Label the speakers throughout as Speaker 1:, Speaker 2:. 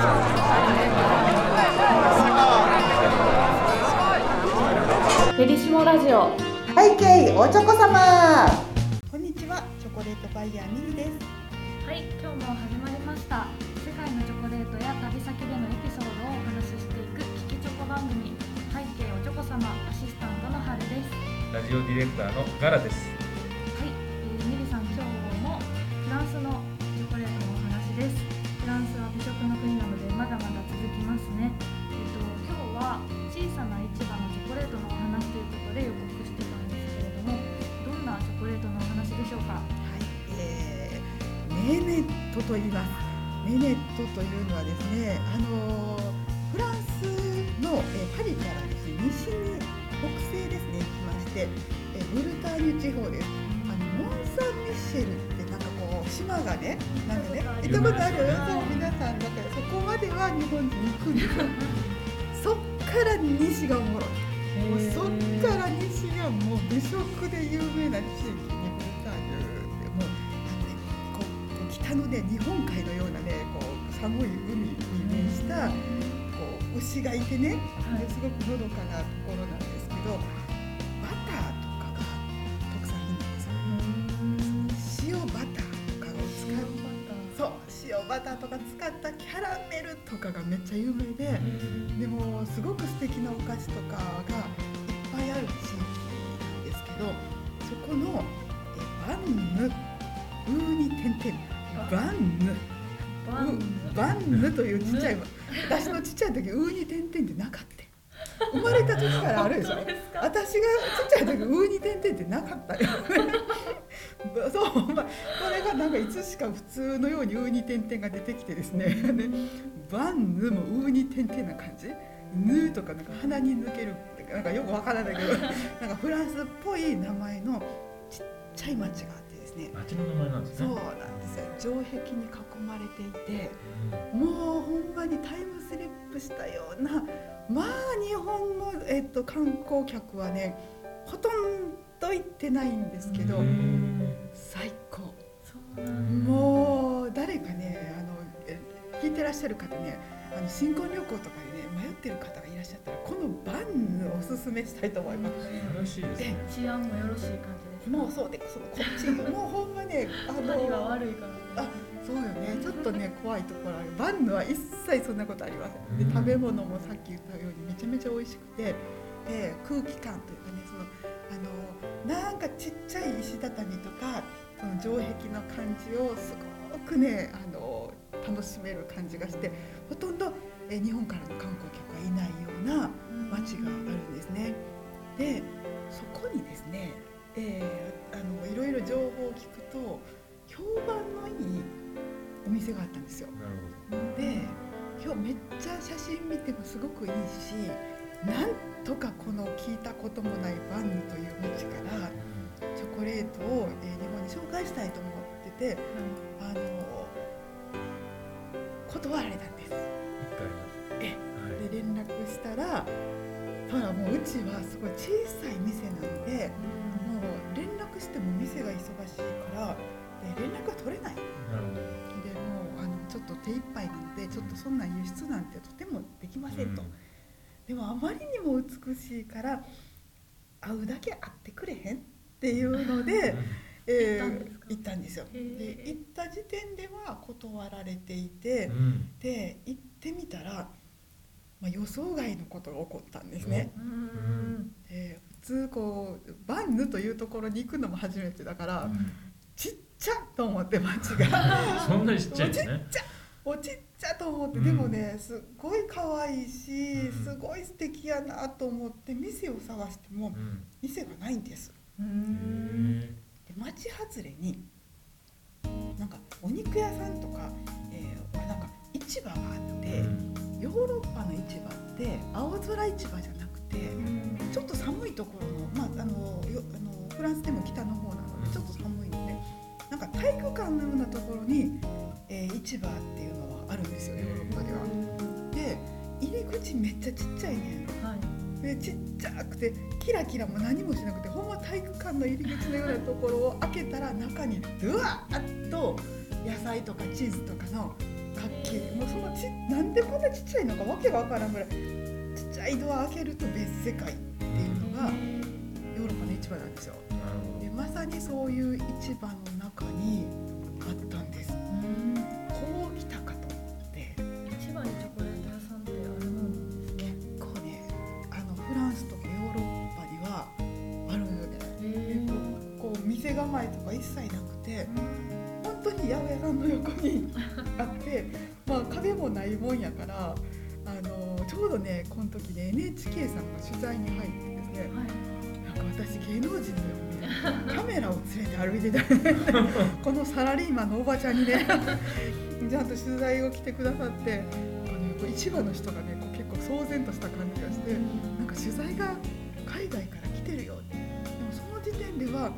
Speaker 1: ペリシモラジオ
Speaker 2: 背景おちょこ様こんにちはチョコレートバイヤーミリです
Speaker 1: はい。今日も始まりました世界のチョコレートや旅先でのエピソードをお話ししてい。く聞きチョコ番組背景おちょこ様アシスタントの春です
Speaker 3: ラジオディレクターのガラです。
Speaker 1: はい、えー、ミリさん今日もフランスのチョコレートのお話ですフランスは美食のトと
Speaker 2: 言います。メネットというのはですねあのーフランスの、えーパリからですね西に北西ですね行きまして、えーブルターニュ地方です。あのモン・サン・ミッシェルってなんかこう島がねなんかね行ったことある？そう皆さんだからそこまでは日本人行くんです。よ そっから西がおもろい。もうそっから西がもう美食で有名な地域北のね日本海のようなねこう寒い海に面したこう牛がいてね、
Speaker 1: はい。
Speaker 2: すごくのどかなところなんですけどバターとかが特産品なんですよ塩バターとかを使うそう塩バターとか使ったキャラメルとかがめっちゃ有名で。でもすごく素敵なお菓子とかがいっぱいある地域なんですけどそこのえバンヌウーに点々バンヌ
Speaker 1: バン
Speaker 2: うバンヌというちっちゃい私のちっちゃい時ウーに点々ってなかった生まれた時からあるでしょ私がちっちゃい時ウーに点々ってなかったよそう、まあ、これがなんかいつしか普通のようにウーに点々が出てきてですねでバンヌもウーに点々な感じヌーとかなんか鼻に抜けるなんかよくわからないけどなんかフランスっぽい名前のちっちゃい町がですね。
Speaker 3: 町の名前なんですね。
Speaker 2: そうなんですよ。城壁に囲まれていてもうほんまにタイムスリップしたようなまあ日本の、えっと、観光客はねほとんど行ってないんですけど
Speaker 3: うん。
Speaker 2: 最高。
Speaker 1: そうなん
Speaker 2: もう誰かねあのえ聞いてらっしゃる方ねあの新婚旅行とかでね迷ってる方がいらっしゃったらこのバンおすすめしたいと思います。
Speaker 3: 素晴らしいですね。
Speaker 1: 治安もよろしい感じ
Speaker 2: もうそうでそのこっちもうほんまねあの
Speaker 1: パリは悪いから
Speaker 2: あそうよね。ちょっとね怖いところある。バンヌは一切そんなことありません。で
Speaker 3: うん。
Speaker 2: 食べ物もさっき言ったようにめちゃめちゃ美味しくて。で空気感というかねそのあのなんかちっちゃい石畳とかその城壁の感じをすごくねあの楽しめる感じがしてほとんどえ日本からの観光客はいないような街があるんですね。でそこにですね、えーあのいろいろ情報を聞くと評判のいいお店があったんですよ。で今日めっちゃ写真見てもすごくいいしなんとかこの聞いたこともないバンヌという街から
Speaker 3: ど。
Speaker 2: チョコレートを、えー日本に紹介したいと思っててあの断られたんです。で連絡したらほらもううちはすごい小さい店なのでもう連絡しても店が忙しいからで連絡が取れない。で。もうあのちょっと手一杯なのでちょっとそんな輸出なんてとてもできませんと、でもあまりにも美しいから会うだけ会ってくれへんっていうので、えー
Speaker 1: 行ったんです
Speaker 2: よ。で行った時点では断られていて、
Speaker 3: うん。
Speaker 2: で行ってみたら、まあ、予想外のことが起こったんですね。
Speaker 1: うん。
Speaker 2: で普通こうバンヌというところに行くのも初めてだから、ちっちゃと思って街が
Speaker 3: そんなにちっちゃいんですね。
Speaker 2: おちっちゃと思って、
Speaker 3: うん
Speaker 2: でもねすっごい可愛いし、
Speaker 3: うん
Speaker 2: すごい素敵やなと思って店を探しても
Speaker 3: うん。
Speaker 2: 店がないんです。
Speaker 1: うん
Speaker 2: で町外れになんかお肉屋さんとか、えーなんか市場があって、ヨーロッパの市場って青空市場じゃなくてちょっと寒いところの,、まあ、あのよあのフランスでも北の方なのでちょっと寒いのでなんか体育館のようなところに、えー市場っていうのはあるんですよヨーロッパでは。で入り口めっちゃちっちゃいねん。
Speaker 1: はい。
Speaker 2: でちっちゃくてキラキラも何もしなくてほんま体育館の入り口のようなところを開けたら中にドワーッと野菜とかチーズとかの楽器もうそのちっなんでこんなちっちゃいのかわけがわからんぐらいちっちゃいドア開けると別世界っていうのがヨーロッパの市場なんですよ。でまさにそういう市場の中にあったんです。
Speaker 1: うん
Speaker 2: こう来たかと思って
Speaker 1: 市場にチョコレート屋さんってあるもんですね
Speaker 2: 結構ねあのフランスとかヨーロッパにはあるのよね。
Speaker 1: へ
Speaker 2: こう店構えとか一切なくて本当に八百屋さんの横にあってまあ壁もないもんやからょうどねこの時ね NHK さんが取材に入ってですね
Speaker 1: はい。
Speaker 2: なんか私芸能人のようにカメラを連れて歩いてた。ね このサラリーマンのおばちゃんにねちゃんと取材を来てくださってあの市場の人がねこう結構騒然とした感じがしてなんか取材が海外から来てるよって。でもその時点では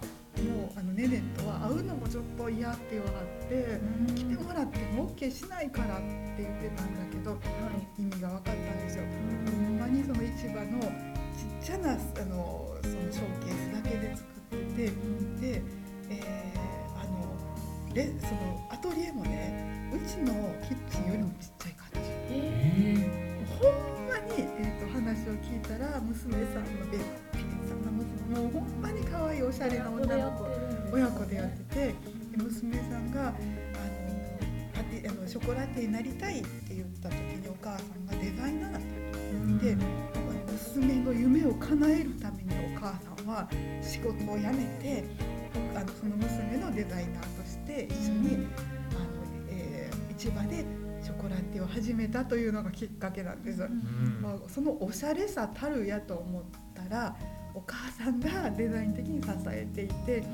Speaker 2: もうあのネネとは会うのもちょっと嫌って言わはって来てもらっても OK しないからって言ってたんだけど意味が分かったんですよ。ほんまにその市場のちっちゃなあのそのショーケースだけで作っててで、えーあのレそのアトリエもねうちのキッチンよりもちっちゃい感じ。
Speaker 1: へ
Speaker 2: ほんまに、えー、と話を聞いたら娘さんのべっぴんさんの娘もうほんまに可愛いおしゃれな女の子親子でやっててで娘さんがあのパティあのショコラティエになりたいって言った時にお母さんがデザイナーだったで娘の夢を叶えるためにお母さんは仕事を辞めてあのその娘のデザイナーとして一緒に、あのえー市場でショコラティエを始めたというのがきっかけなんです。
Speaker 3: うん。
Speaker 2: まあ、そのおしゃれさたるやと思ったらお母さんがデザイン的に支えていてで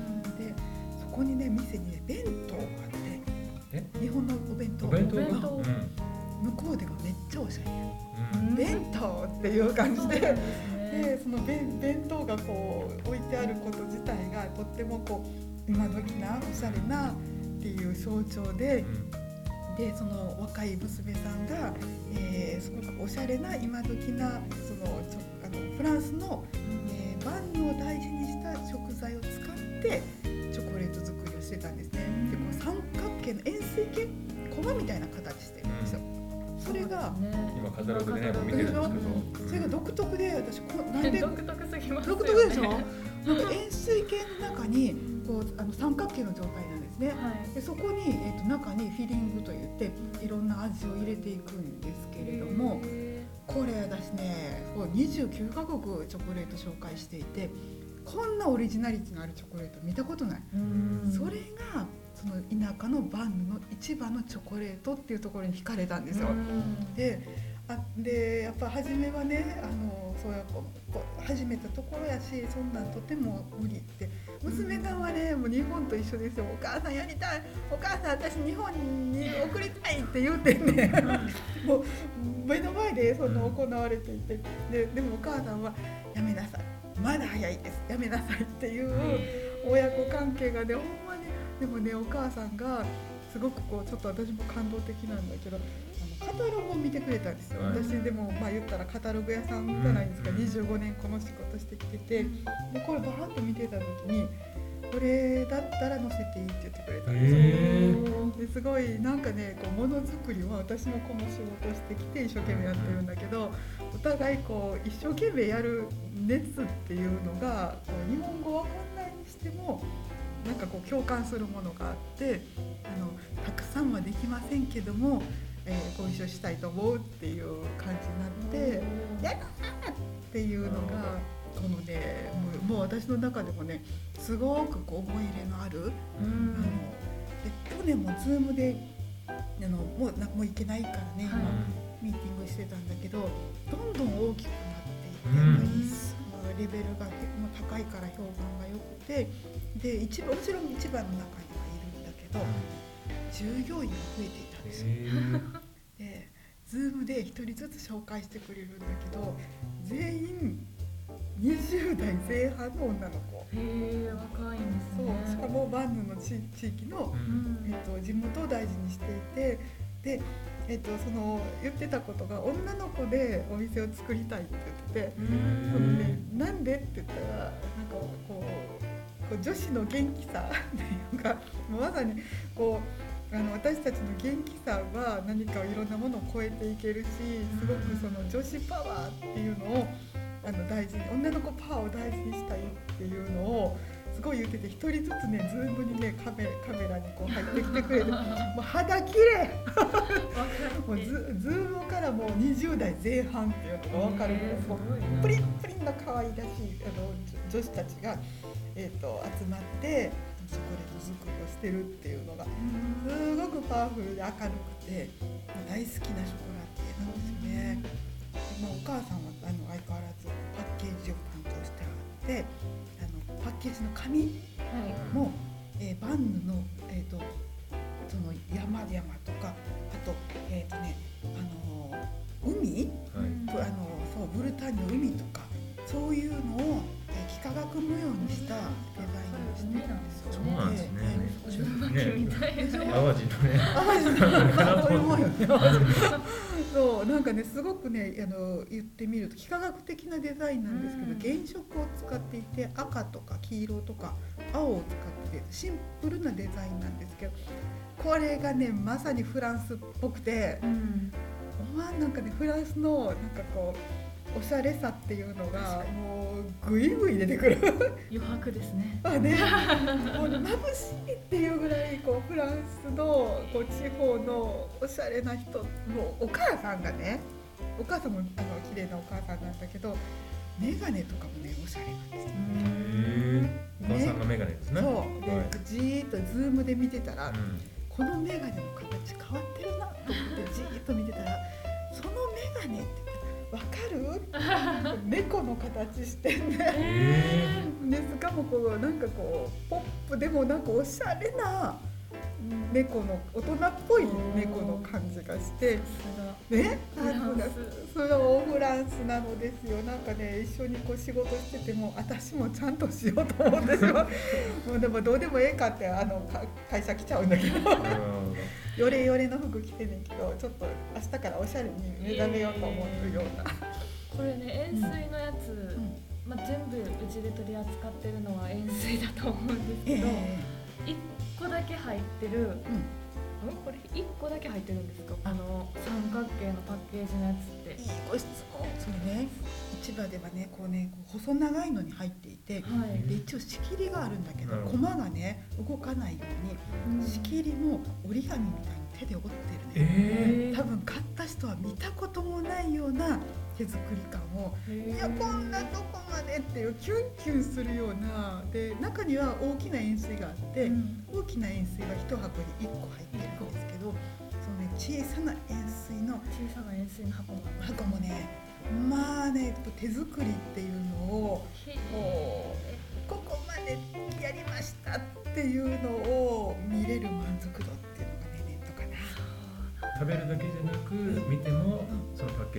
Speaker 2: そこにね店にね弁当があって
Speaker 3: え？
Speaker 2: 日本のお弁当。
Speaker 3: お弁当
Speaker 1: お弁当。
Speaker 3: うん。
Speaker 2: 向こうではめっちゃおしゃれ。や
Speaker 3: うん。
Speaker 2: 弁当っていう感じで。
Speaker 1: で
Speaker 2: でその弁弁当がこう置いてあること自体がとってもこう今時なおしゃれなっていう象徴ででその若い娘さんが、えーすごくおしゃれな今時なそのちょあのフランスの、えー、万能を大事にした食材を使ってチョコレート作りをしてたんですね。でこう三角形の円錐形コマみたいな形してるんですよ。それが
Speaker 3: 今カタログでね見てるんですけど。
Speaker 2: それが独特で私こなんで
Speaker 1: 独特すぎますよ
Speaker 2: 独
Speaker 1: ね
Speaker 2: 特でしょ？なんか円錐形の中にこうあの三角形の状態なんですね。
Speaker 1: はい。
Speaker 2: でそこに、えー、と中にフィリングといっていろんな味を入れていくんですけれどもこれ私ねこう29カ国チョコレート紹介していてこんなオリジナリティのあるチョコレート見たことない、
Speaker 1: うん。
Speaker 2: それがその田舎のバンヌの市場のチョコレートっていうところに惹かれたんですよ。
Speaker 1: うん。
Speaker 2: であでやっぱ初めはねあのそうやこうこう始めたところやしそんなんとても無理って。娘さんはねもう日本と一緒ですよ。お母さんやりたい。お母さん私日本に送りたいって言うてんね もう目の前でその行われていて。ででもお母さんはやめなさい。まだ早いです。やめなさいっていう親子関係がねほんまに。でもねお母さんがすごくこうちょっと私も感動的なんだけどカタログを見てくれたんですよ、
Speaker 3: はい。
Speaker 2: 私でもまあ言ったらカタログ屋さんじゃないですか、
Speaker 3: うん
Speaker 2: 25年この仕事してきてて。でこれバーッと見てた時にこれだったら載せていいって言ってくれたんですよ。ですごいなんかねこうものづくりは私もこの仕事をしてきて一生懸命やってるんだけどお互いこう一生懸命やる熱っていうのがこう日本語わかんないにしてもなんかこう共感するものがあってあのたくさんはできませんけども、えーご一緒したいと思うっていう感じになって。やったーっていうのがこのねもうもう私の中でもねすごくこう思い入れのある、
Speaker 1: う
Speaker 2: あの
Speaker 1: ん
Speaker 2: で去年も Zoom であのもうなもう行けないからね、今ミーティングしてたんだけどどんどん大きくなっていって、まあレベルが高いから評判が良くてで一番もちろん一番の中にはいるんだけど従業員が増えていたんですよ。で Zoom で一人ずつ紹介してくれるんだけど全員20代前半の女の子。
Speaker 1: へえ若いんです
Speaker 2: そう
Speaker 1: ね
Speaker 2: しかもバンヌの地地域の
Speaker 1: うん。
Speaker 2: えっと、地元を大事にしていてで、えっと、その言ってたことが女の子でお店を作りたいって言ってて、
Speaker 1: うん。
Speaker 2: そのね、なんでって言ったらなんかこうこう女子の元気さっていうかまさにこうあの私たちの元気さは何かいろんなものを超えていけるしすごくその女子パワーっていうのをあの大事に女の子パワーを大事にしたいっていうのをすごい言ってて一人ずつね Zoom にねカメカメラにこう入ってきてくれて もう肌綺麗。もうズ Zoom からもう20代前半っていうのが分かるぐらいプリンプリンな可愛らしいあの女女子たちが、えー、と集まってチョコレート作りをしてるっていうのがすごくパワフルで明るくて大好きなショコラティエなんですよね。でもお母さんはあの相変わらずパッケージを担当してあってあのパッケージの紙
Speaker 1: はい。
Speaker 2: も、えーバンヌの、えー、とその山々とかあと,、えーとねあのー海？
Speaker 3: はい。
Speaker 2: ぶあのそうブルターニュの海とかそういうのを、えー幾何学模様にしたデザインをして
Speaker 1: 海なんですよ
Speaker 3: そうなんですね。
Speaker 1: ね。
Speaker 3: 淡路のね。
Speaker 2: あマジでそういうもんよね。そうなんかね。すごくね。あの言ってみると幾何学的なデザインなんですけど、
Speaker 1: うん
Speaker 2: 原色を使っていて赤とか黄色とか青を使ってシンプルなデザインなんですけどこれがね。まさにフランスっぽくて
Speaker 1: うん
Speaker 2: なんかね。フランスのなんかこうおしゃれさっていうのがもうぐいぐい出てくる。
Speaker 1: 余白ですね。
Speaker 2: あね。もう眩しいっていうぐらいこうフランスのこう地方のおしゃれな人もうお母さんがねお母さんもあの綺麗なお母さんなんだけど眼鏡とかもねおしゃれなんですよ。
Speaker 3: へー。お母さんのメガネですね。
Speaker 2: そう。
Speaker 3: はい。
Speaker 2: でじーっとズームで見てたら、
Speaker 3: うん。
Speaker 2: この眼鏡の形変わってるなと思ってじーっと見てたらその眼鏡ってわかる？猫の形してんね。
Speaker 3: え
Speaker 2: でしかもこうなんかこうポップでもなんかおしゃれな猫の大人っぽい猫の感じがしてね
Speaker 1: フランス。
Speaker 2: それはフランスなのですよ。なんかね一緒にこう仕事してても私もちゃんとしようと思ってしまう。もうでもどうでもええかってあのか会社来ちゃうんだけど。
Speaker 3: ー、なるほ
Speaker 2: ヨレヨレの服着てんねんけどちょっと明日からおしゃれに目覚めようと思うような。
Speaker 1: これね円錐のやつ、
Speaker 2: うん。
Speaker 1: まあ、全部うちで取り扱ってるのは円錐だと思うんです
Speaker 2: え
Speaker 1: けど、
Speaker 2: え。
Speaker 1: 一個だけ入ってる、
Speaker 2: うん。
Speaker 1: んこれ？一個だけ入ってるんですか？あの三角形のパッケージのやつって。
Speaker 2: いいご質問それね。市場ではねこうねこう細長いのに入っていて
Speaker 1: はい。
Speaker 2: で一応仕切りがあるんだけど
Speaker 3: なるほど
Speaker 2: コマがね動かないように
Speaker 1: うん。
Speaker 2: 仕切りも折り紙みたいに手で折って
Speaker 3: え
Speaker 2: るね。
Speaker 3: え
Speaker 2: 多分買った人は見たこともないような手作り感をいやこんなとこまでっていうキュンキュンするようなで中には大きな円錐があって、
Speaker 1: うん。
Speaker 2: 大きな円錐が一箱に1個入ってるんですけどそのね小さな円錐の
Speaker 1: 小さな円錐の箱。が
Speaker 2: 箱もねまあね手作りっていうの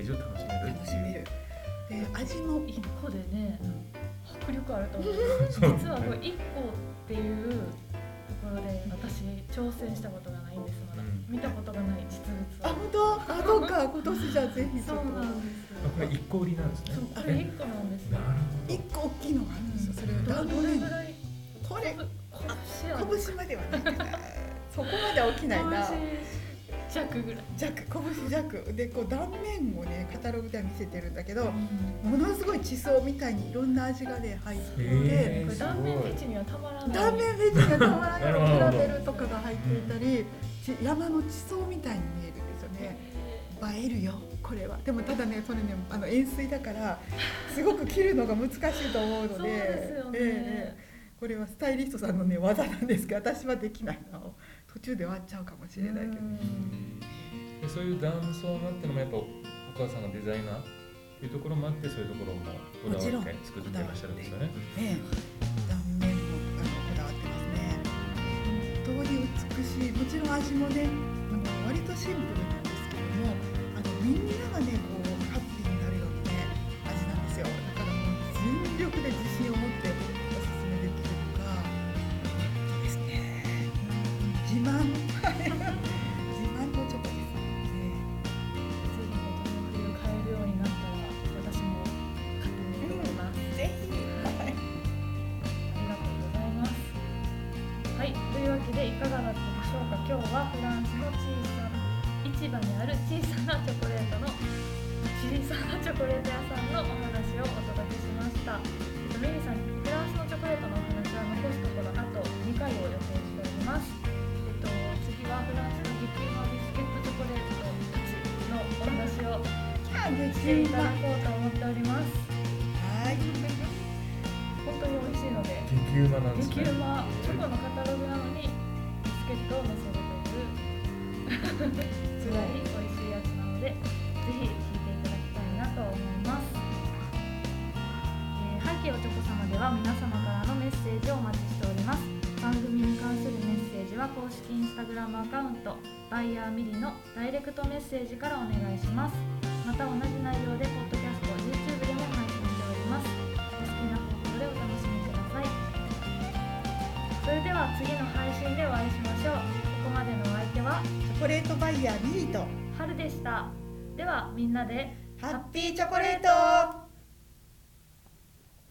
Speaker 3: ージを楽しめる
Speaker 2: 楽しめる。で味も
Speaker 1: 一個でね迫力あると思う。実はこれ一個っていうところで私挑戦したことがないんですまだ、
Speaker 3: うん。
Speaker 1: 見たことがない実
Speaker 2: あ
Speaker 1: 物を。
Speaker 2: 本当？あそうか。今年じゃあぜひちょっと。
Speaker 1: そうなんです
Speaker 3: あこれ一個売りなんですね。
Speaker 1: そうこれ？一個なんですよ。
Speaker 3: なる
Speaker 2: 一個大きいのがあるんですよ。それを
Speaker 1: どれぐ
Speaker 2: 面
Speaker 1: らい？
Speaker 2: これ。
Speaker 1: 拳
Speaker 2: 拳まではないかな。そこまでは起きないな。
Speaker 1: 拳弱ぐらい、
Speaker 2: 弱拳弱。でこう断面をねカタログでは見せてるんだけど
Speaker 1: うん
Speaker 2: ものすごい地層みたいにいろんな味がね入ってい。て、
Speaker 1: 断面フェチにはたまらない。
Speaker 2: 断面フェチがたまらない。キャラメルとかが入っていたり、ち山の地層みたいに見えるんですよね。映えるよこれは。でもただねそれねあの円錐だからすごく切るのが難しいと思うので。
Speaker 1: そうですよね、
Speaker 2: ええ。これはスタイリストさんのね技なんですけど私はできないの途中で終わっちゃうかもしれないけど。
Speaker 3: そういう断層のってのもやっぱお母さんがデザイナーっていうところもあってそういうところもこだわって作ってらっしゃるんですよね。
Speaker 2: ね。断面もあのこだわってますね。本当に美しい。もちろん味もねあの割とシンプルなんですけどもあのみんながねこうハッピーになるようなね味なんですよ。だからもう全力で自信を慢自慢のチョコですね
Speaker 1: ぜひこの冬買えるようになったら私も買ってみようと思います、
Speaker 2: ぜひはい
Speaker 1: ありがとうございます。はい、というわけでいかがだったでしょうか。今日はフランスの小さな市場にある小さなチョコレートの小さなチョコレート屋さんのお話をお届けしました、えっと、メリーさんしていただこうと思っております。
Speaker 2: はい。
Speaker 1: 本当に美味しいので。
Speaker 3: 激うまなんですね。
Speaker 1: 激うまチョコのカタログなのにビスケットを乗せるというすごい美味しいやつなのでぜひ聞いていただきたいなと思います、えー、背景おチョコ様では皆様からのメッセージをお待ちしております。番組に関するメッセージは公式インスタグラムアカウントバイヤーミリのダイレクトメッセージからお願いしますまた同じ内容でポッドキャスト YouTube でも配信しております。お好きな方法でお楽しみください。それでは次の配信でお会いしましょう。ここまでのお相手は
Speaker 2: チョコレートバイヤーミリと
Speaker 1: 春でした。ではみんなで。
Speaker 2: ハッピーチョコレート